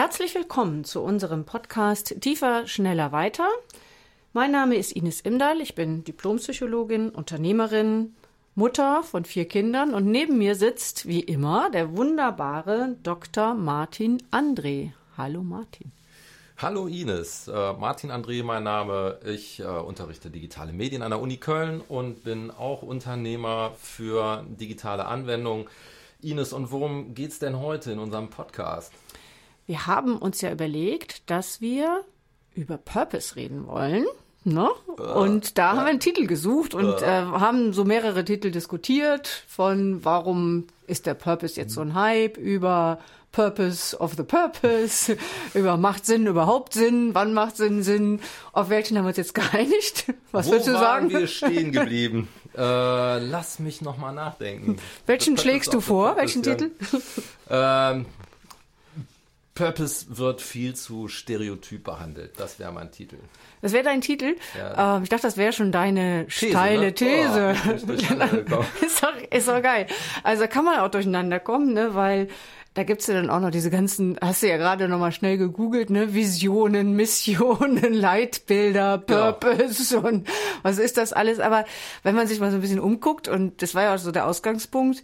Herzlich willkommen zu unserem Podcast Tiefer, schneller, weiter. Mein Name ist Ines Imdahl, ich bin Diplompsychologin, Unternehmerin, Mutter von vier Kindern und neben mir sitzt wie immer der wunderbare Dr. Martin André. Hallo Martin. Hallo Ines, äh, Martin André mein Name. Ich äh, unterrichte digitale Medien an der Uni Köln und bin auch Unternehmer für digitale Anwendungen. Ines, und worum geht es denn heute in unserem Podcast? Wir haben uns ja überlegt, dass wir über Purpose reden wollen. Ne? Und da haben wir einen Titel gesucht und äh, haben so mehrere Titel diskutiert von warum ist der Purpose jetzt so ein Hype über Purpose of the Purpose, über macht Sinn überhaupt Sinn, wann macht Sinn Sinn, auf welchen haben wir uns jetzt geeinigt? Was Wo würdest du sagen? wir stehen geblieben? äh, lass mich noch mal nachdenken. Welchen schlägst du vor? Purpose, Welchen ja. Titel? Ähm, Purpose wird viel zu stereotyp behandelt. Das wäre mein Titel. Das wäre dein Titel. Ja. Ähm, ich dachte, das wäre schon deine These, steile ne? These. Oh, ist, doch, ist doch geil. Also da kann man auch durcheinander kommen, ne? weil da gibt's ja dann auch noch diese ganzen, hast du ja gerade nochmal schnell gegoogelt, ne? Visionen, Missionen, Leitbilder, Purpose und was ist das alles. Aber wenn man sich mal so ein bisschen umguckt, und das war ja auch so der Ausgangspunkt,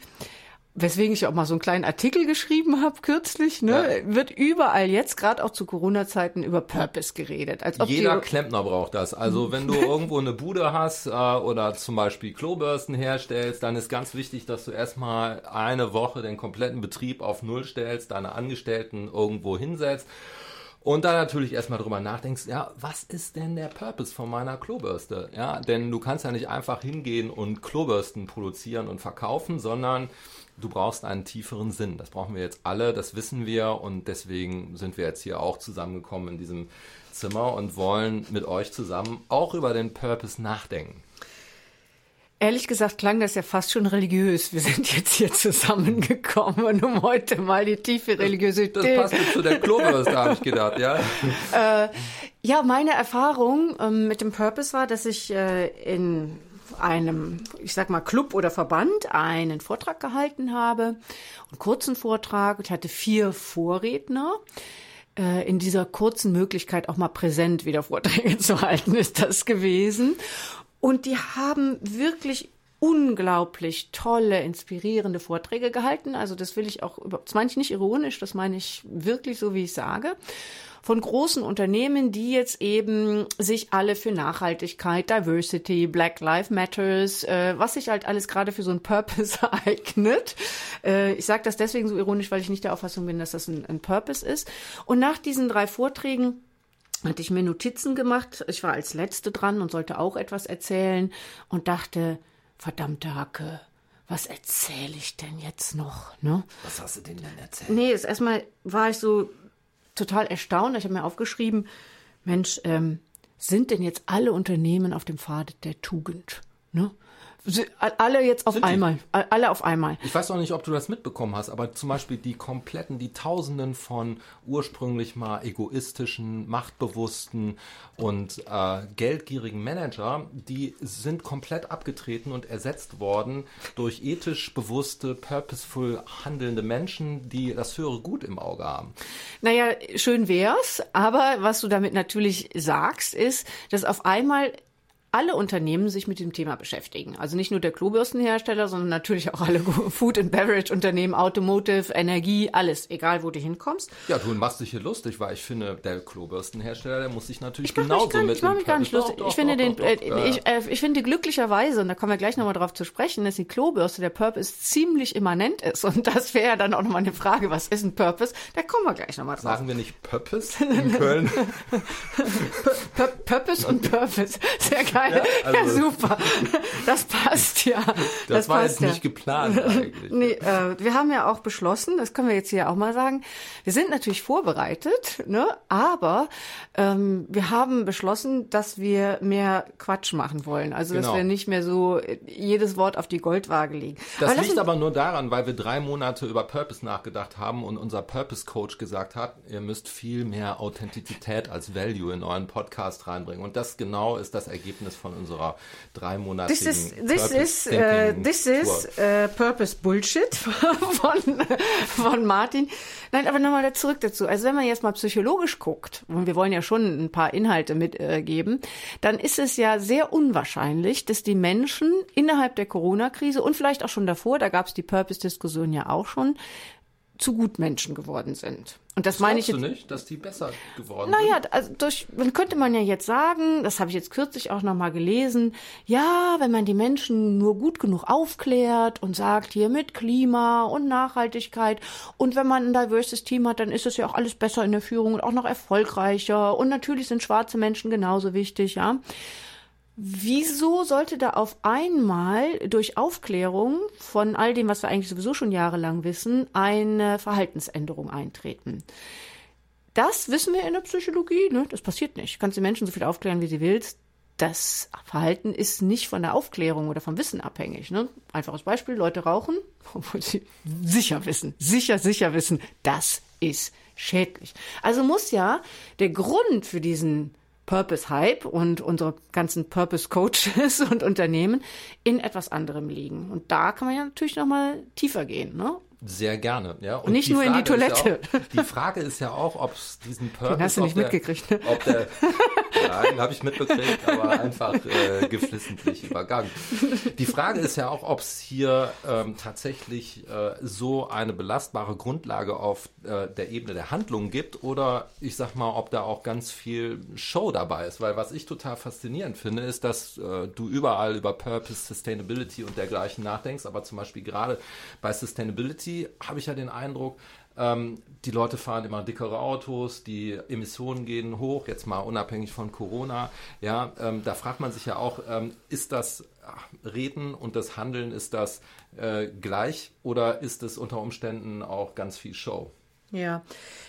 weswegen ich auch mal so einen kleinen Artikel geschrieben habe kürzlich, ne, wird überall jetzt, gerade auch zu Corona-Zeiten, über Purpose geredet. Als ob Jeder Klempner braucht das. Also wenn du irgendwo eine Bude hast äh, oder zum Beispiel Klobürsten herstellst, dann ist ganz wichtig, dass du erstmal eine Woche den kompletten Betrieb auf Null stellst, deine Angestellten irgendwo hinsetzt und dann natürlich erstmal drüber nachdenkst, ja, was ist denn der Purpose von meiner Klobürste? Ja, denn du kannst ja nicht einfach hingehen und Klobürsten produzieren und verkaufen, sondern du brauchst einen tieferen Sinn. Das brauchen wir jetzt alle, das wissen wir und deswegen sind wir jetzt hier auch zusammengekommen in diesem Zimmer und wollen mit euch zusammen auch über den Purpose nachdenken. Ehrlich gesagt klang das ja fast schon religiös. Wir sind jetzt hier zusammengekommen, um heute mal die tiefe Religiosität. Das passt jetzt zu der Klobürste, habe ich gedacht, ja. Ja, meine Erfahrung ähm, mit dem Purpose war, dass ich äh, in einem, ich sag mal, Club oder Verband einen Vortrag gehalten habe, einen kurzen Vortrag. Ich hatte vier Vorredner. Äh, in dieser kurzen Möglichkeit auch mal präsent wieder Vorträge zu halten, ist das gewesen. Und die haben wirklich unglaublich tolle, inspirierende Vorträge gehalten. Also das will ich auch, das meine ich nicht ironisch, das meine ich wirklich so, wie ich sage. Von großen Unternehmen, die jetzt eben sich alle für Nachhaltigkeit, Diversity, Black Lives Matters, äh, was sich halt alles gerade für so ein Purpose eignet. Äh, ich sage das deswegen so ironisch, weil ich nicht der Auffassung bin, dass das ein, ein Purpose ist. Und nach diesen drei Vorträgen hatte ich mir Notizen gemacht. Ich war als Letzte dran und sollte auch etwas erzählen und dachte, verdammte Hacke, was erzähle ich denn jetzt noch? Ne? Was hast du denn denn erzählt? Nee, jetzt erstmal war ich so total erstaunt. Ich habe mir aufgeschrieben, Mensch, ähm, sind denn jetzt alle Unternehmen auf dem Pfad der Tugend? Ne? Alle jetzt auf Sind die? einmal. Alle auf einmal. Ich weiß auch nicht, ob du das mitbekommen hast, aber zum Beispiel die kompletten, die Tausenden von ursprünglich mal egoistischen, machtbewussten und äh, geldgierigen Manager, die sind komplett abgetreten und ersetzt worden durch ethisch bewusste, purposeful handelnde Menschen, die das höhere Gut im Auge haben. Naja, schön wär's, aber was du damit natürlich sagst, ist, dass auf einmal alle Unternehmen sich mit dem Thema beschäftigen. Also nicht nur der Klobürstenhersteller, sondern natürlich auch alle Food and Beverage Unternehmen, Automotive, Energie, alles, egal wo du hinkommst. Ja, du machst dich hier lustig, weil ich finde, der Klobürstenhersteller, der muss sich natürlich Ich genauso gar, mit ich mach dem mich gar nicht lustig. Doch, ich finde doch, den, doch, doch, äh, ich, äh, ich finde glücklicherweise, und da kommen wir gleich nochmal drauf zu sprechen, dass die Klobürste, der Purpose ziemlich immanent ist. Und das wäre ja dann auch nochmal eine Frage, was ist ein Purpose? Da kommen wir gleich nochmal drauf. Sagen wir nicht Purpose in Köln? Pur Purpose und Purpose. Sehr geil. Ja, Ja, also- super. Das passt ja. Das, war passt jetzt nicht geplant eigentlich. Nee, äh, wir haben ja auch beschlossen, das können wir jetzt hier auch mal sagen, wir sind natürlich vorbereitet, ne? aber ähm, wir haben beschlossen, dass wir mehr Quatsch machen wollen. Also dass Genau. wir nicht mehr so jedes Wort auf die Goldwaage legen. Das Aber liegt aber nur daran, weil wir drei Monate über Purpose nachgedacht haben und unser Purpose Coach gesagt hat, ihr müsst viel mehr Authentizität als Value in euren Podcast reinbringen. Und das genau ist das Ergebnis Ergebnis von unserer dreimonatigen This is, this is, uh, this is uh, Purpose Bullshit von, von Martin. Nein, aber nochmal zurück dazu. Also wenn man jetzt mal psychologisch guckt, und wir wollen ja schon ein paar Inhalte mitgeben, äh, dann ist es ja sehr unwahrscheinlich, dass die Menschen innerhalb der Corona-Krise und vielleicht auch schon davor, da gab es die Purpose-Diskussion ja auch schon, zu Gutmenschen geworden sind. Und das, das meine ich jetzt. Du nicht, dass die besser geworden naja, sind? Naja, also durch, dann könnte man ja jetzt sagen, das habe ich jetzt kürzlich auch nochmal gelesen, ja, wenn man die Menschen nur gut genug aufklärt und sagt, hier mit Klima und Nachhaltigkeit und wenn man ein diverses Team hat, dann ist es ja auch alles besser in der Führung und auch noch erfolgreicher und natürlich sind schwarze Menschen genauso wichtig, ja. Wieso sollte da auf einmal durch Aufklärung von all dem, was wir eigentlich sowieso schon jahrelang wissen, eine Verhaltensänderung eintreten? Das wissen wir in der Psychologie, ne? das passiert nicht. Du kannst die Menschen so viel aufklären, wie sie willst. Das Verhalten ist nicht von der Aufklärung oder vom Wissen abhängig. Ne? Einfaches Beispiel, Leute rauchen, obwohl sie sicher wissen, sicher, sicher wissen, das ist schädlich. Also muss ja der Grund für diesen Purpose-Hype und unsere ganzen Purpose-Coaches und Unternehmen in etwas anderem liegen. Und da kann man ja natürlich noch mal tiefer gehen. Ne? Sehr gerne, ja. Und nicht nur Frage in die Toilette. Ja auch, die Frage ist ja auch, ob es diesen Purpose. Den hast du nicht der, mitgekriegt, ne? Ob der, nein, habe ich mitbekriegt, aber einfach äh, geflissentlich übergangen. Die Frage ist ja auch, ob es hier ähm, tatsächlich äh, so eine belastbare Grundlage auf äh, der Ebene der Handlungen gibt oder ich sag mal, ob da auch ganz viel Show dabei ist. Weil was ich total faszinierend finde, ist, dass äh, du überall über Purpose, Sustainability und dergleichen nachdenkst, aber zum Beispiel gerade bei Sustainability habe ich ja den Eindruck, ähm, die Leute fahren immer dickere Autos, die Emissionen gehen hoch, jetzt mal unabhängig von Corona. Ja, ähm, da fragt man sich ja auch, ähm, ist das Reden und das Handeln, ist das äh, gleich oder ist es unter Umständen auch ganz viel Show? Ja,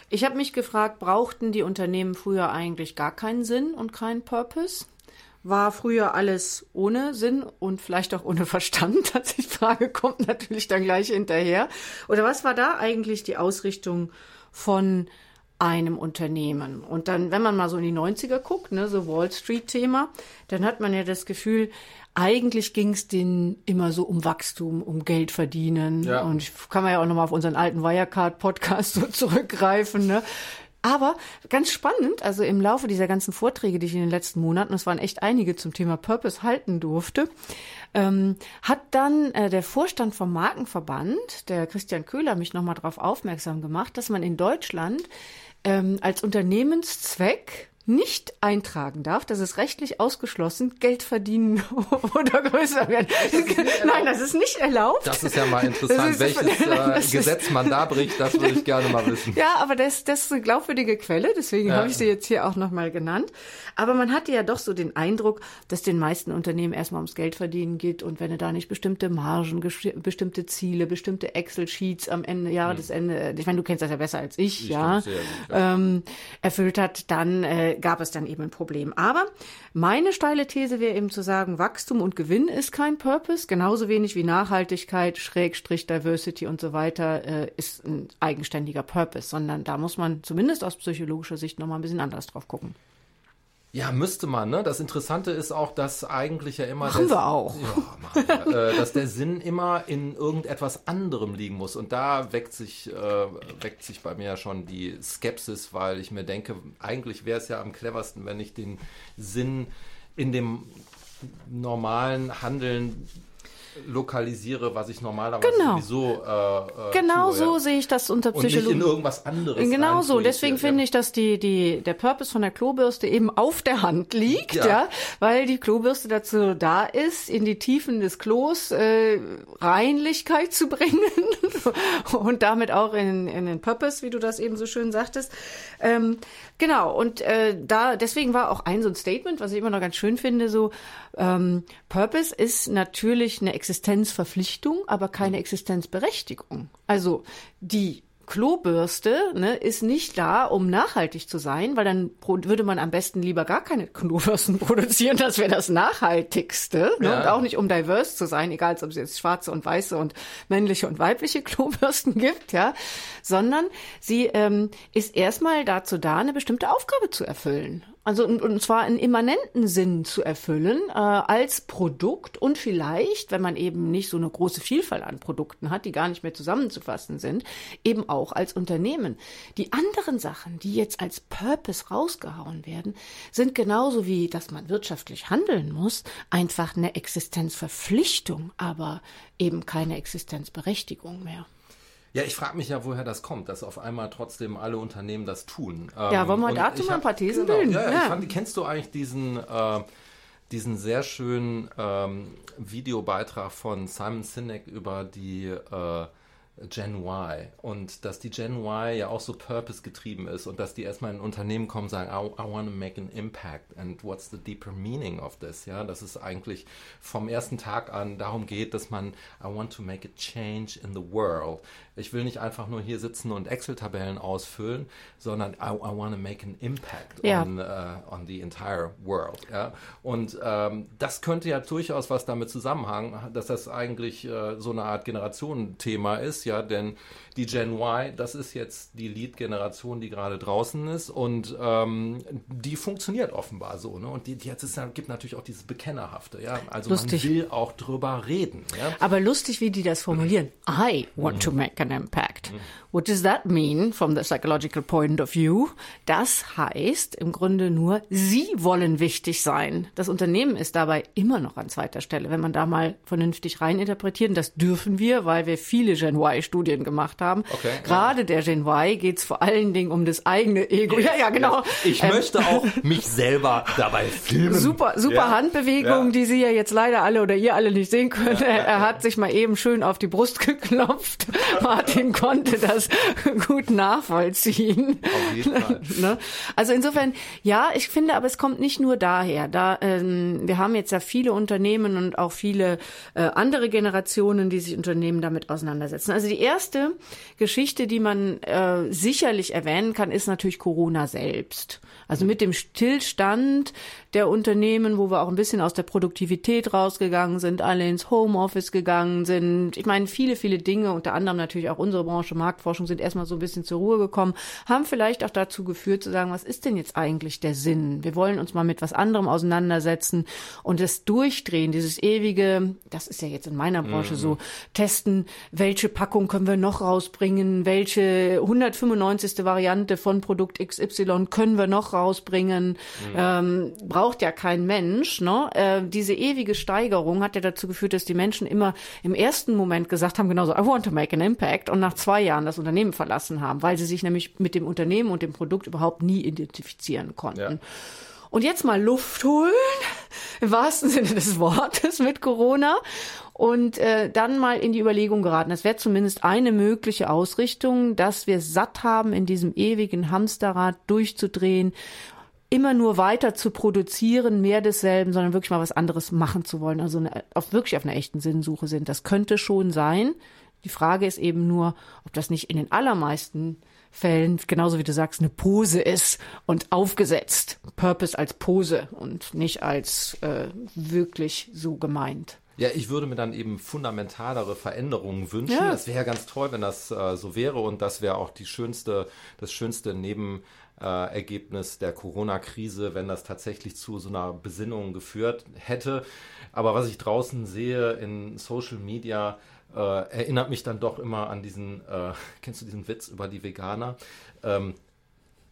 ich habe mich gefragt, brauchten die Unternehmen früher eigentlich gar keinen Sinn und keinen Purpose? War früher alles ohne Sinn und vielleicht auch ohne Verstand. Also die Frage kommt natürlich dann gleich hinterher. Oder was war da eigentlich die Ausrichtung von einem Unternehmen? Und dann, wenn man mal so in die 90er guckt, ne, so Wall Street-Thema, dann hat man ja das Gefühl, eigentlich ging es denen immer so um Wachstum, um Geld verdienen. Ja. Und kann man ja auch nochmal auf unseren alten Wirecard-Podcast so zurückgreifen. Ne? Aber ganz spannend, also im Laufe dieser ganzen Vorträge, die ich in den letzten Monaten, es waren echt einige zum Thema Purpose halten durfte, ähm, hat dann äh, der Vorstand vom Markenverband, der Christian Köhler, mich nochmal darauf aufmerksam gemacht, dass man in Deutschland ähm, als Unternehmenszweck nicht eintragen darf, das ist rechtlich ausgeschlossen, Geld verdienen oder größer werden. Nein, das ist nicht erlaubt. Das ist ja mal interessant, welches äh, Gesetz man da bricht, das würde ich gerne mal wissen. Ja, aber das, das ist eine glaubwürdige Quelle, deswegen ja. habe ich sie jetzt hier auch nochmal genannt. Aber man hatte ja doch so den Eindruck, dass den meisten Unternehmen erstmal ums Geld verdienen geht und wenn du da nicht bestimmte Margen, bestimmte Ziele, bestimmte Excel-Sheets am Ende, Jahresende, hm. ich meine, du kennst das ja besser als ich, ich ja, gut, ja. Ähm, erfüllt hat, dann äh, gab es dann eben ein Problem. Aber meine steile These wäre eben zu sagen, Wachstum und Gewinn ist kein Purpose, genauso wenig wie Nachhaltigkeit, Schrägstrich, Diversity und so weiter äh, ist ein eigenständiger Purpose, sondern da muss man zumindest aus psychologischer Sicht nochmal ein bisschen anders drauf gucken. Ja, müsste man, ne? Das Interessante ist auch, dass eigentlich ja immer. Machen der, wir auch. Ja, wir, äh, dass der Sinn immer in irgendetwas anderem liegen muss. Und da weckt sich, äh, weckt sich bei mir ja schon die Skepsis, weil ich mir denke, eigentlich wäre es ja am cleversten, wenn ich den Sinn in dem normalen Handeln lokalisiere, was ich normalerweise genau. sowieso äh, äh, Genau tue, so ja. sehe ich das unter Psychologie. Und nicht in irgendwas anderes. Genau so. Deswegen finde ich, dass die, die, der Purpose von der Klobürste eben auf der Hand liegt, ja, ja weil die Klobürste dazu da ist, in die Tiefen des Klos äh, Reinlichkeit zu bringen und damit auch in, in den Purpose, wie du das eben so schön sagtest. Ähm, genau. Und äh, da, deswegen war auch ein so ein Statement, was ich immer noch ganz schön finde, so, ähm, Purpose ist natürlich eine Existenzverpflichtung, aber keine Existenzberechtigung. Also die Klobürste ne, ist nicht da, um nachhaltig zu sein, weil dann würde man am besten lieber gar keine Klobürsten produzieren. Das wäre das Nachhaltigste. Ne? Ja. Und auch nicht, um diverse zu sein, egal ob es jetzt schwarze und weiße und männliche und weibliche Klobürsten gibt, ja, sondern sie ähm, ist erstmal dazu da, eine bestimmte Aufgabe zu erfüllen. Also und zwar einen immanenten Sinn zu erfüllen äh, als Produkt und vielleicht, wenn man eben nicht so eine große Vielfalt an Produkten hat, die gar nicht mehr zusammenzufassen sind, eben auch als Unternehmen. Die anderen Sachen, die jetzt als Purpose rausgehauen werden, sind genauso wie, dass man wirtschaftlich handeln muss, einfach eine Existenzverpflichtung, aber eben keine Existenzberechtigung mehr. Ja, ich frage mich ja, woher das kommt, dass auf einmal trotzdem alle Unternehmen das tun. Ja, wollen wir Ähm, dazu mal ein paar Thesen genau, bilden? Ja, ja, Ja. Ich fand, kennst du eigentlich diesen, äh, diesen sehr schönen ähm, Videobeitrag von Simon Sinek über die äh, Gen Y und dass die Gen Y ja auch so purpose getrieben ist und dass die erstmal in ein Unternehmen kommen und sagen, I, I want to make an impact and what's the deeper meaning of this? Ja, dass es eigentlich vom ersten Tag an darum geht, dass man I want to make a change in the world. Ich will nicht einfach nur hier sitzen und Excel-Tabellen ausfüllen, sondern I, I want to make an impact Ja. on, uh, on the entire world. Ja? Und ähm, das könnte ja durchaus was damit zusammenhängen, dass das eigentlich äh, so eine Art Generationenthema ist, ja, denn die Gen Y, das ist jetzt die Lead-Generation, die gerade draußen ist und ähm, die funktioniert offenbar so, ne? Und die, die jetzt ist, gibt natürlich auch dieses Bekennerhafte, ja. Also Lustig. man will auch drüber reden, ja. Aber lustig, wie die das formulieren. I want to make an impact. What does that mean from the psychological point of view? Das heißt im Grunde nur, sie wollen wichtig sein. Das Unternehmen ist dabei immer noch an zweiter Stelle, wenn man da mal vernünftig reininterpretiert. Und das dürfen wir, weil wir viele Gen Y-Studien gemacht haben. Okay, ja. Gerade der Gen Y geht es vor allen Dingen um das eigene Ego. Ja, ja, genau. Ich Ähm, möchte auch mich selber dabei filmen. Super, super Ja. Handbewegung, Ja. die Sie ja jetzt leider alle oder ihr alle nicht sehen könnt. er, er hat sich mal eben schön auf die Brust geklopft. Martin konnte das gut nachvollziehen. Auf jeden Fall. Ne? Also insofern, ja, ich finde, aber es kommt nicht nur daher. Da ähm, wir haben jetzt ja viele Unternehmen und auch viele äh, andere Generationen, die sich Unternehmen damit auseinandersetzen. Also die erste Geschichte, die man äh, sicherlich erwähnen kann, ist natürlich Corona selbst. Also mit dem Stillstand der Unternehmen, wo wir auch ein bisschen aus der Produktivität rausgegangen sind, alle ins Homeoffice gegangen sind. Ich meine, viele, viele Dinge, unter anderem natürlich auch unsere Branche Marktforschung, sind erstmal so ein bisschen zur Ruhe gekommen, haben vielleicht auch dazu geführt zu sagen, was ist denn jetzt eigentlich der Sinn? Wir wollen uns mal mit was anderem auseinandersetzen und das Durchdrehen, dieses ewige, das ist ja jetzt in meiner Branche so, testen, welche Packung können wir noch rausbringen, welche 195. Variante von Produkt XY können wir noch rausbringen, ähm, braucht ja kein Mensch. Ne? Äh, diese ewige Steigerung hat ja dazu geführt, dass die Menschen immer im ersten Moment gesagt haben, genauso, I want to make an impact und nach zwei Jahren das Unternehmen verlassen haben, weil sie sich nämlich mit dem Unternehmen und dem Produkt überhaupt nie identifizieren konnten. Ja. Und jetzt mal Luft holen, im wahrsten Sinne des Wortes mit Corona. Und äh, dann mal in die Überlegung geraten. Das wäre zumindest eine mögliche Ausrichtung, dass wir satt haben, in diesem ewigen Hamsterrad durchzudrehen, immer nur weiter zu produzieren, mehr desselben, sondern wirklich mal was anderes machen zu wollen. Also eine, auf, wirklich auf einer echten Sinnsuche sind. Das könnte schon sein. Die Frage ist eben nur, ob das nicht in den allermeisten Fällen, genauso wie du sagst, eine Pose ist und aufgesetzt. Purpose als Pose und nicht als äh, wirklich so gemeint. Ja, ich würde mir dann eben fundamentalere Veränderungen wünschen. Ja. Es wäre ja ganz toll, wenn das äh, so wäre und das wäre auch die schönste, das schönste Nebenergebnis äh, Ergebnis der Corona-Krise, wenn das tatsächlich zu so einer Besinnung geführt hätte. Aber was ich draußen sehe in Social Media, äh, erinnert mich dann doch immer an diesen, äh, kennst du diesen Witz über die Veganer? Ähm,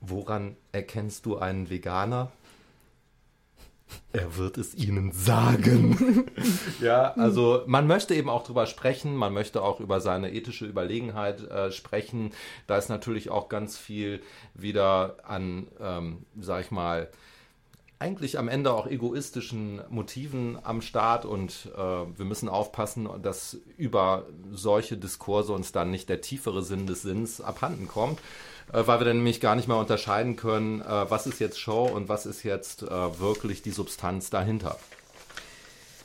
woran erkennst du einen Veganer? Er wird es ihnen sagen. ja, also man möchte eben auch drüber sprechen, man möchte auch über seine ethische Überlegenheit äh, sprechen. Da ist natürlich auch ganz viel wieder an, ähm, sag ich mal, eigentlich am Ende auch egoistischen Motiven am Start und äh, wir müssen aufpassen, dass über solche Diskurse uns dann nicht der tiefere Sinn des Sinns abhanden kommt, äh, weil wir dann nämlich gar nicht mehr unterscheiden können, äh, was ist jetzt Show und was ist jetzt äh, wirklich die Substanz dahinter.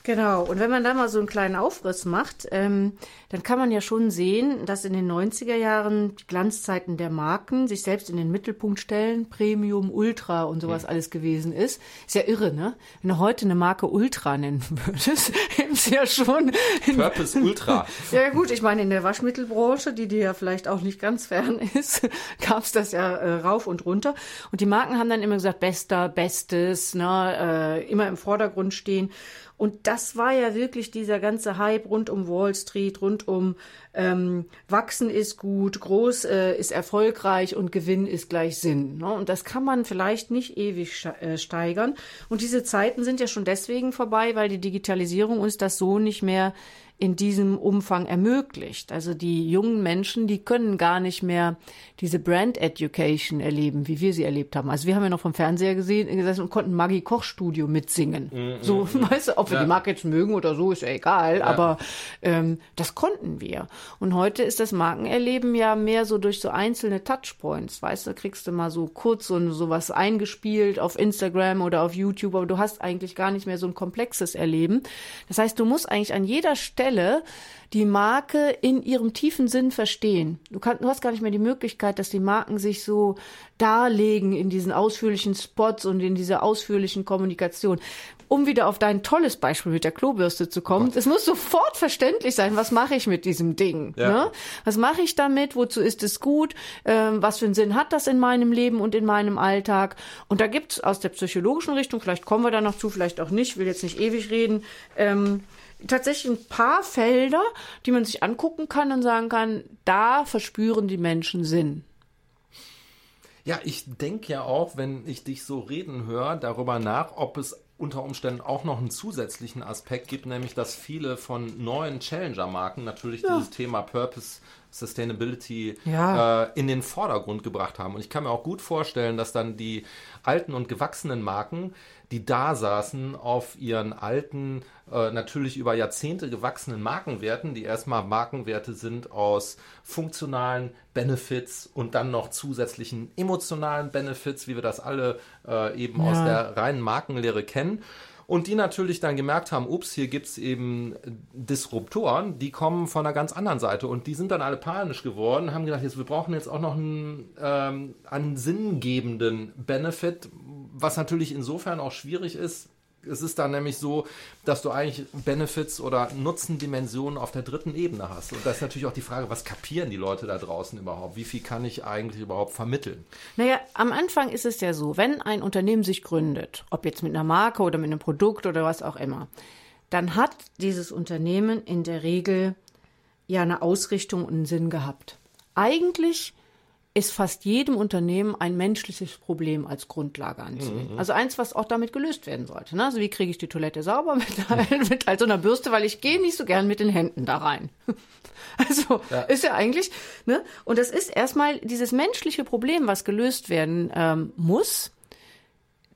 Genau, und wenn man da mal so einen kleinen Aufriss macht, ähm, dann kann man ja schon sehen, dass in den 90er Jahren die Glanzzeiten der Marken sich selbst in den Mittelpunkt stellen, Premium, Ultra und sowas mhm. alles gewesen ist. Ist ja irre, ne? Wenn du heute eine Marke Ultra nennen würdest, ist ja schon... Purpose Ultra. ja gut, ich meine, in der Waschmittelbranche, die dir ja vielleicht auch nicht ganz fern ist, gab es das ja äh, rauf und runter. Und die Marken haben dann immer gesagt, bester, bestes, ne, äh, immer im Vordergrund stehen. Und das war ja wirklich dieser ganze Hype rund um Wall Street, rund um ähm, Wachsen ist gut, groß äh, ist erfolgreich und Gewinn ist gleich Sinn. Ne? Und das kann man vielleicht nicht ewig äh, steigern. Und diese Zeiten sind ja schon deswegen vorbei, weil die Digitalisierung uns das so nicht mehr in diesem Umfang ermöglicht. Also die jungen Menschen, die können gar nicht mehr diese Brand Education erleben, wie wir sie erlebt haben. Also wir haben ja noch vom Fernseher gesehen gesessen und konnten Maggie Koch Studio mitsingen. Mm, mm so, mm, weißt du, ob wir ja. die Marke jetzt mögen oder so, ist ja egal, ja. aber ähm, das konnten wir. Und heute ist das Markenerleben ja mehr so durch so einzelne Touchpoints, weißt du, kriegst du mal so kurz so sowas eingespielt auf Instagram oder auf YouTube, aber du hast eigentlich gar nicht mehr so ein komplexes Erleben. Das heißt, du musst eigentlich an jeder Stelle Stelle die Marke in ihrem tiefen Sinn verstehen. Du, kannst, du hast gar nicht mehr die Möglichkeit, dass die Marken sich so darlegen in diesen ausführlichen Spots und in dieser ausführlichen Kommunikation. Um wieder auf dein tolles Beispiel mit der Klobürste zu kommen, es muss sofort verständlich sein, was mache ich mit diesem Ding? Ja. Ne? Was mache ich damit? Wozu ist es gut? Ähm, was für einen Sinn hat das in meinem Leben und in meinem Alltag? Und da gibt es aus der psychologischen Richtung, vielleicht kommen wir da noch zu, vielleicht auch nicht, will jetzt nicht ewig reden, ähm, tatsächlich ein paar Felder, die man sich angucken kann und sagen kann, da verspüren die Menschen Sinn. Ja, ich denke ja auch, wenn ich dich so reden höre, darüber nach, ob es unter Umständen auch noch einen zusätzlichen Aspekt gibt, nämlich dass viele von neuen Challenger-Marken natürlich ja. dieses Thema Purpose Sustainability ja. äh, in den Vordergrund gebracht haben. Und ich kann mir auch gut vorstellen, dass dann die alten und gewachsenen Marken, die da saßen auf ihren alten, äh, natürlich über Jahrzehnte gewachsenen Markenwerten, die erstmal Markenwerte sind aus funktionalen Benefits und dann noch zusätzlichen emotionalen Benefits, wie wir das alle äh, eben ja. aus der reinen Markenlehre kennen. Und die natürlich dann gemerkt haben, ups, hier gibt es eben Disruptoren, die kommen von einer ganz anderen Seite. Und die sind dann alle panisch geworden, haben gedacht, jetzt, wir brauchen jetzt auch noch einen, ähm, einen sinngebenden Benefit, was natürlich insofern auch schwierig ist, es ist dann nämlich so, dass du eigentlich Benefits oder Nutzendimensionen auf der dritten Ebene hast. Und da ist natürlich auch die Frage, was kapieren die Leute da draußen überhaupt? Wie viel kann ich eigentlich überhaupt vermitteln? Naja, am Anfang ist es ja so, wenn ein Unternehmen sich gründet, ob jetzt mit einer Marke oder mit einem Produkt oder was auch immer, dann hat dieses Unternehmen in der Regel ja eine Ausrichtung und einen Sinn gehabt. Eigentlich ist fast jedem Unternehmen ein menschliches Problem als Grundlage anzunehmen. Mhm. Also eins, was auch damit gelöst werden sollte. Ne? Also wie kriege ich die Toilette sauber mit, mit halt so einer Bürste, weil ich gehe nicht so gern mit den Händen da rein. Also ja. ist ja eigentlich, ne? Und das ist erstmal dieses menschliche Problem, was gelöst werden ähm, muss.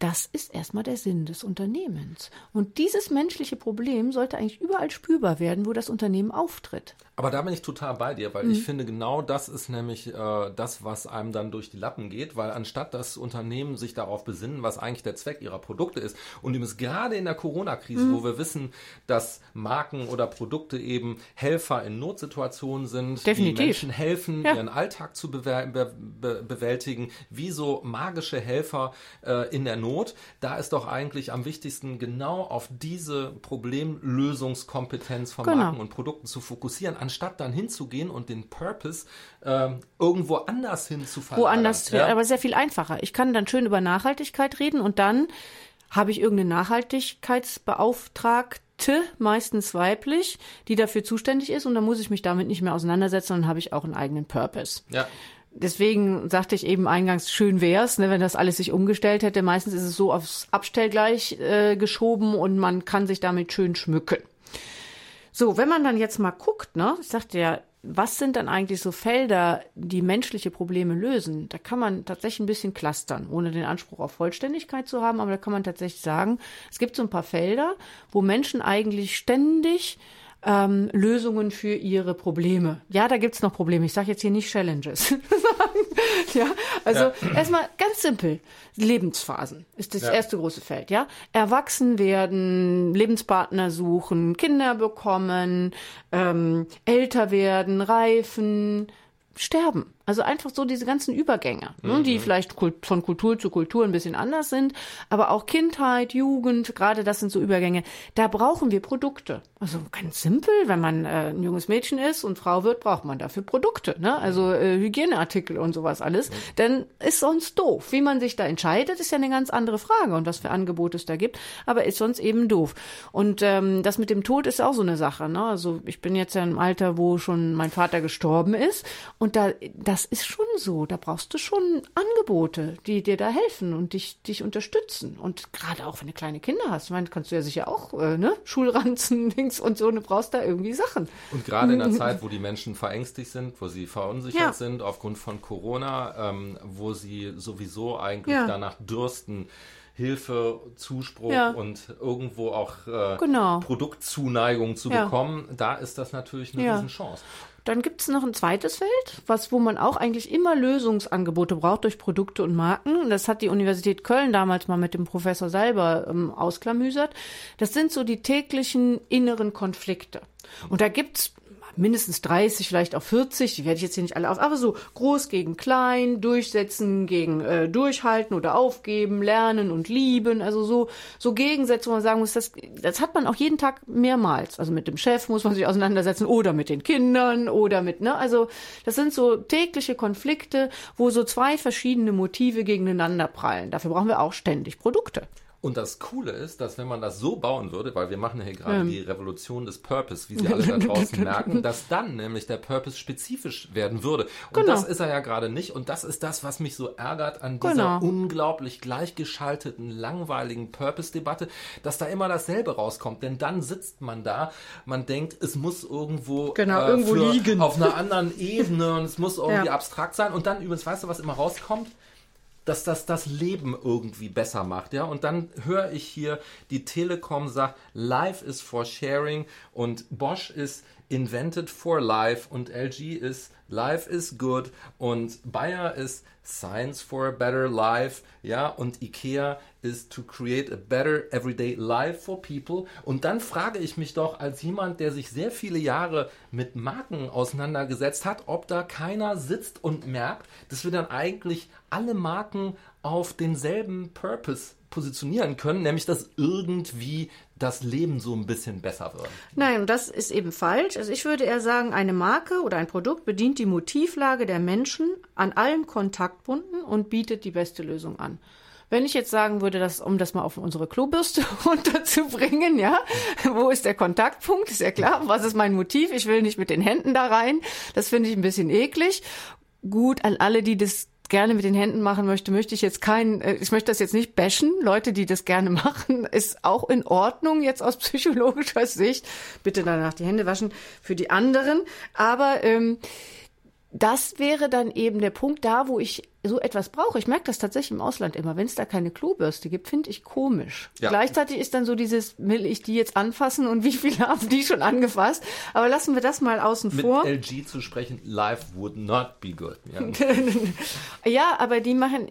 Das ist erstmal der Sinn des Unternehmens. Und dieses menschliche Problem sollte eigentlich überall spürbar werden, wo das Unternehmen auftritt. Aber da bin ich total bei dir, weil mhm. ich finde, genau das ist nämlich äh, das, was einem dann durch die Lappen geht, weil anstatt dass Unternehmen sich darauf besinnen, was eigentlich der Zweck ihrer Produkte ist, und übrigens gerade in der Corona-Krise, mhm. wo wir wissen, dass Marken oder Produkte eben Helfer in Notsituationen sind, Definitiv. die Menschen helfen, ja. ihren Alltag zu bewer be be bewältigen, wie so magische Helfer äh, in der Not, da ist doch eigentlich am wichtigsten, genau auf diese Problemlösungskompetenz von genau. Marken und Produkten zu fokussieren anstatt dann hinzugehen und den Purpose ähm, irgendwo anders hin zu verlagern. Woanders, ja? aber sehr viel einfacher. Ich kann dann schön über Nachhaltigkeit reden und dann habe ich irgendeine Nachhaltigkeitsbeauftragte, meistens weiblich, die dafür zuständig ist und dann muss ich mich damit nicht mehr auseinandersetzen und dann habe ich auch einen eigenen Purpose. Ja. Deswegen sagte ich eben eingangs, schön wär's, ne, wenn das alles sich umgestellt hätte. Meistens ist es so aufs Abstellgleich äh, geschoben und man kann sich damit schön schmücken. So, wenn man dann jetzt mal guckt, ne, ich sagte ja, was sind dann eigentlich so Felder, die menschliche Probleme lösen? Da kann man tatsächlich ein bisschen clustern, ohne den Anspruch auf Vollständigkeit zu haben, aber da kann man tatsächlich sagen, es gibt so ein paar Felder, wo Menschen eigentlich ständig ähm, Lösungen für ihre Probleme. Ja, da gibt's noch Probleme. Ich sage jetzt hier nicht Challenges. ja, also ja. erstmal ganz simpel. Lebensphasen ist das ja. erste große Feld. Ja, erwachsen werden, Lebenspartner suchen, Kinder bekommen, ähm, älter werden, reifen, sterben. Also einfach so diese ganzen Übergänge, ne, mhm. die vielleicht von Kultur zu Kultur ein bisschen anders sind, aber auch Kindheit, Jugend, gerade das sind so Übergänge. Da brauchen wir Produkte. Also ganz simpel, wenn man äh, ein junges Mädchen ist und Frau wird, braucht man dafür Produkte, ne? Also äh, Hygieneartikel und sowas alles. Mhm. Dann ist sonst doof. Wie man sich da entscheidet, ist ja eine ganz andere Frage und was für Angebote es da gibt, aber ist sonst eben doof. Und ähm, das mit dem Tod ist auch so eine Sache. Ne? Also ich bin jetzt ja im Alter, wo schon mein Vater gestorben ist und da, da das ist schon so. Da brauchst du schon Angebote, die dir da helfen und dich, dich unterstützen. Und gerade auch, wenn du kleine Kinder hast, ich meine, kannst du ja sicher auch, äh, ne, Schulranzen, Dings und so, du brauchst da irgendwie Sachen. Und gerade in der Zeit, wo die Menschen verängstigt sind, wo sie verunsichert ja. sind aufgrund von Corona, ähm, wo sie sowieso eigentlich ja. danach dürsten, Hilfe, Zuspruch ja. und irgendwo auch äh, genau. Produktzuneigung zu ja. bekommen, da ist das natürlich eine ja. Riesenchance. Dann gibt es noch ein zweites Feld, was wo man auch eigentlich immer Lösungsangebote braucht durch Produkte und Marken. Das hat die Universität Köln damals mal mit dem Professor Salber ähm, ausklamüsert. Das sind so die täglichen inneren Konflikte. Und da gibt's mindestens 30, vielleicht auch 40, die werde ich jetzt hier nicht alle auf, aber so groß gegen klein, durchsetzen gegen äh, durchhalten oder aufgeben, lernen und lieben, also so so Gegensätze, wo man sagen muss, das das hat man auch jeden Tag mehrmals. Also mit dem Chef muss man sich auseinandersetzen oder mit den Kindern oder mit ne, also das sind so tägliche Konflikte, wo so zwei verschiedene Motive gegeneinander prallen. Dafür brauchen wir auch ständig Produkte. Und das Coole ist, dass wenn man das so bauen würde, weil wir machen ja hier gerade ähm. die Revolution des Purpose, wie Sie alle da draußen merken, dass dann nämlich der Purpose spezifisch werden würde. Und genau. das ist er ja gerade nicht. Und das ist das, was mich so ärgert an dieser genau. unglaublich gleichgeschalteten, langweiligen Purpose-Debatte, dass da immer dasselbe rauskommt. Denn dann sitzt man da, man denkt, es muss irgendwo, genau, äh, irgendwo liegen. auf einer anderen Ebene und es muss irgendwie ja. abstrakt sein. Und dann übrigens, weißt du, was immer rauskommt? Dass das das Leben irgendwie besser macht, ja. Und dann höre ich hier, die Telekom sagt, Life is for sharing und Bosch ist invented for life und LG ist Life is good und Bayer ist Science for a better life, ja, und IKEA ist to create a better everyday life for people. Und dann frage ich mich doch als jemand, der sich sehr viele Jahre mit Marken auseinandergesetzt hat, ob da keiner sitzt und merkt, dass wir dann eigentlich alle Marken auf denselben Purpose positionieren können, nämlich dass irgendwie das Leben so ein bisschen besser wird. Nein, das ist eben falsch. Also ich würde eher sagen, eine Marke oder ein Produkt bedient die Motivlage der Menschen an allen Kontaktpunkten und bietet die beste Lösung an. Wenn ich jetzt sagen würde, dass, um das mal auf unsere Klobürste runterzubringen, ja, wo ist der Kontaktpunkt? Ist ja klar. Was ist mein Motiv? Ich will nicht mit den Händen da rein. Das finde ich ein bisschen eklig. Gut, an alle, die das gerne mit den Händen machen möchte, möchte ich jetzt kein, äh, ich möchte das jetzt nicht bashen. Leute, die das gerne machen, ist auch in Ordnung jetzt aus psychologischer Sicht. Bitte danach die Hände waschen für die anderen. Aber ähm, das wäre dann eben der Punkt da, wo ich so etwas brauche. Ich merke das tatsächlich im Ausland immer. Wenn es da keine Klobürste gibt, finde ich komisch. Ja. Gleichzeitig ist dann so dieses, will ich die jetzt anfassen und wie viele haben die schon angefasst? Aber lassen wir das mal außen Mit vor. Mit LG zu sprechen, life would not be good. Ja, ja aber die machen,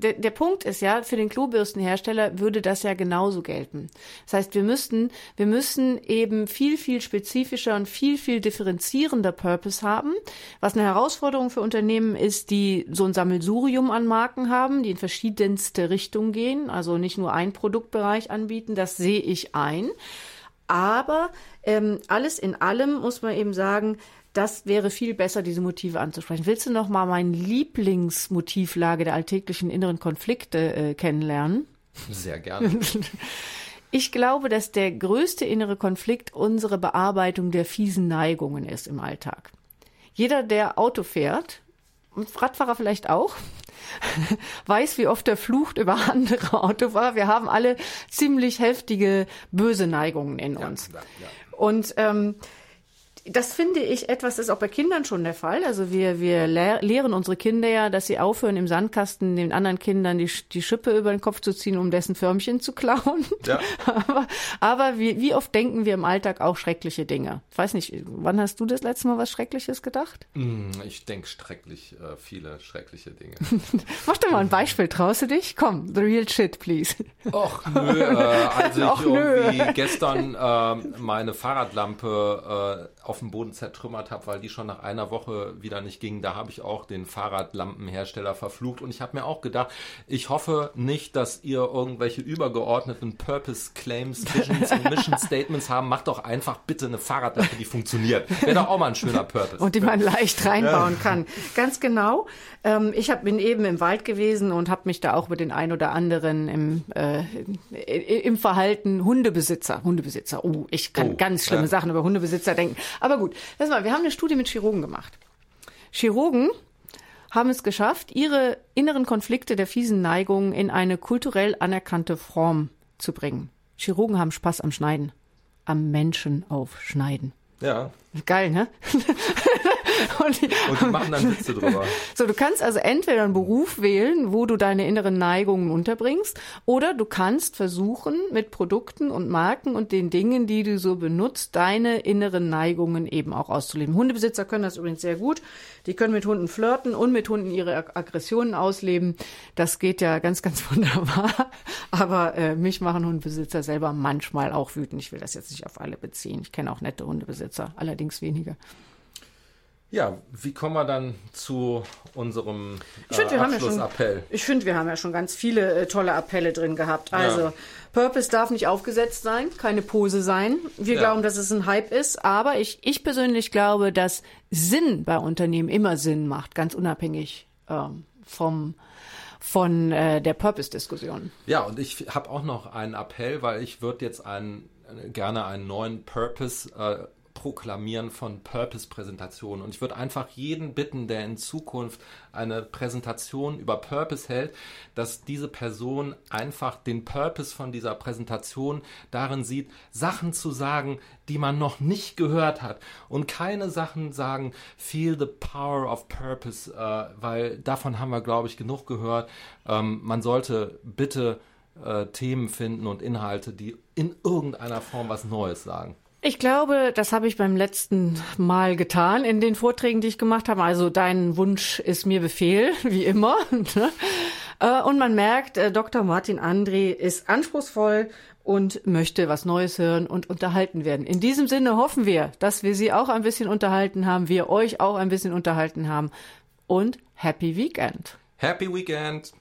der, der Punkt ist ja, für den Klobürstenhersteller würde das ja genauso gelten. Das heißt, wir müssten, wir müssen eben viel, viel spezifischer und viel, viel differenzierender Purpose haben, was eine Herausforderung für Unternehmen ist, die so ein Sammelsurium an Marken haben, die in verschiedenste Richtungen gehen, also nicht nur ein Produktbereich anbieten, das sehe ich ein. Aber ähm, alles in allem muss man eben sagen, das wäre viel besser, diese Motive anzusprechen. Willst du noch mal meine Lieblingsmotivlage der alltäglichen inneren Konflikte äh, kennenlernen? Sehr gerne. Ich glaube, dass der größte innere Konflikt unsere Bearbeitung der fiesen Neigungen ist im Alltag. Jeder, der Auto fährt, und Radfahrer vielleicht auch, weiß, wie oft er flucht über andere Autofahrer. Wir haben alle ziemlich heftige böse Neigungen in uns. Ja, ja. Und ähm, das finde ich etwas, das ist auch bei Kindern schon der Fall. Also wir, wir lehren unsere Kinder ja, dass sie aufhören, im Sandkasten den anderen Kindern die, die Schippe über den Kopf zu ziehen, um dessen Förmchen zu klauen. Ja. aber aber wie, wie oft denken wir im Alltag auch schreckliche Dinge? Ich weiß nicht, wann hast du das letzte Mal was Schreckliches gedacht? Hm, ich denke schrecklich, äh, viele schreckliche Dinge. Mach doch mal ein Beispiel, traust du dich? Komm, the real shit, please. Och, nö, äh, als ich Och, irgendwie nö. gestern äh, meine Fahrradlampe äh, auf dem Boden zertrümmert habe, weil die schon nach einer Woche wieder nicht ging. Da habe ich auch den Fahrradlampenhersteller verflucht und ich habe mir auch gedacht, ich hoffe nicht, dass ihr irgendwelche übergeordneten Purpose Claims, Visions und Mission Statements haben. Macht doch einfach bitte eine Fahrradlampe, die funktioniert. Wäre doch auch mal ein schöner Purpose. Und die man leicht reinbauen ja. kann. Ganz genau. Ähm, ich hab, bin eben im Wald gewesen und habe mich da auch mit den ein oder anderen im, äh, im Verhalten Hundebesitzer, Hundebesitzer, oh, ich kann oh, ganz schlimme ja. Sachen über Hundebesitzer denken. Aber gut, lass mal, wir haben eine Studie mit Chirurgen gemacht. Chirurgen haben es geschafft, ihre inneren Konflikte der fiesen Neigungen in eine kulturell anerkannte Form zu bringen. Chirurgen haben Spaß am Schneiden, am Menschen aufschneiden. Ja. Geil, ne? und, die, und die machen dann Witze drüber. So, du kannst also entweder einen Beruf wählen, wo du deine inneren Neigungen unterbringst, oder du kannst versuchen, mit Produkten und Marken und den Dingen, die du so benutzt, deine inneren Neigungen eben auch auszuleben. Hundebesitzer können das übrigens sehr gut. Die können mit Hunden flirten und mit Hunden ihre Aggressionen ausleben. Das geht ja ganz, ganz wunderbar. Aber äh, mich machen Hundebesitzer selber manchmal auch wütend. Ich will das jetzt nicht auf alle beziehen. Ich kenne auch nette Hundebesitzer, allerdings weniger. Ja, wie kommen wir dann zu unserem ich find, äh, Abschlussappell? Ja ich finde, wir haben ja schon ganz viele äh, tolle Appelle drin gehabt. Also, ja. Purpose darf nicht aufgesetzt sein, keine Pose sein. Wir ja. glauben, dass es ein Hype ist, aber ich, ich persönlich glaube, dass Sinn bei Unternehmen immer Sinn macht, ganz unabhängig ähm, vom von äh, der Purpose-Diskussion. Ja, und ich habe auch noch einen Appell, weil ich würde jetzt einen, gerne einen neuen Purpose äh, Proklamieren von Purpose-Präsentationen. Und ich würde einfach jeden bitten, der in Zukunft eine Präsentation über Purpose hält, dass diese Person einfach den Purpose von dieser Präsentation darin sieht, Sachen zu sagen, die man noch nicht gehört hat. Und keine Sachen sagen, feel the power of purpose, äh, weil davon haben wir, glaube ich, genug gehört. Ähm, man sollte bitte äh, Themen finden und Inhalte, die in irgendeiner Form was Neues sagen. Ich glaube, das habe ich beim letzten Mal getan in den Vorträgen, die ich gemacht habe. Also dein Wunsch ist mir Befehl, wie immer. Ne? Äh, und man merkt, äh, Dr. Martin André ist anspruchsvoll und möchte was Neues hören und unterhalten werden. In diesem Sinne hoffen wir, dass wir Sie auch ein bisschen unterhalten haben, wir euch auch ein bisschen unterhalten haben. Und Happy Weekend. Happy Weekend.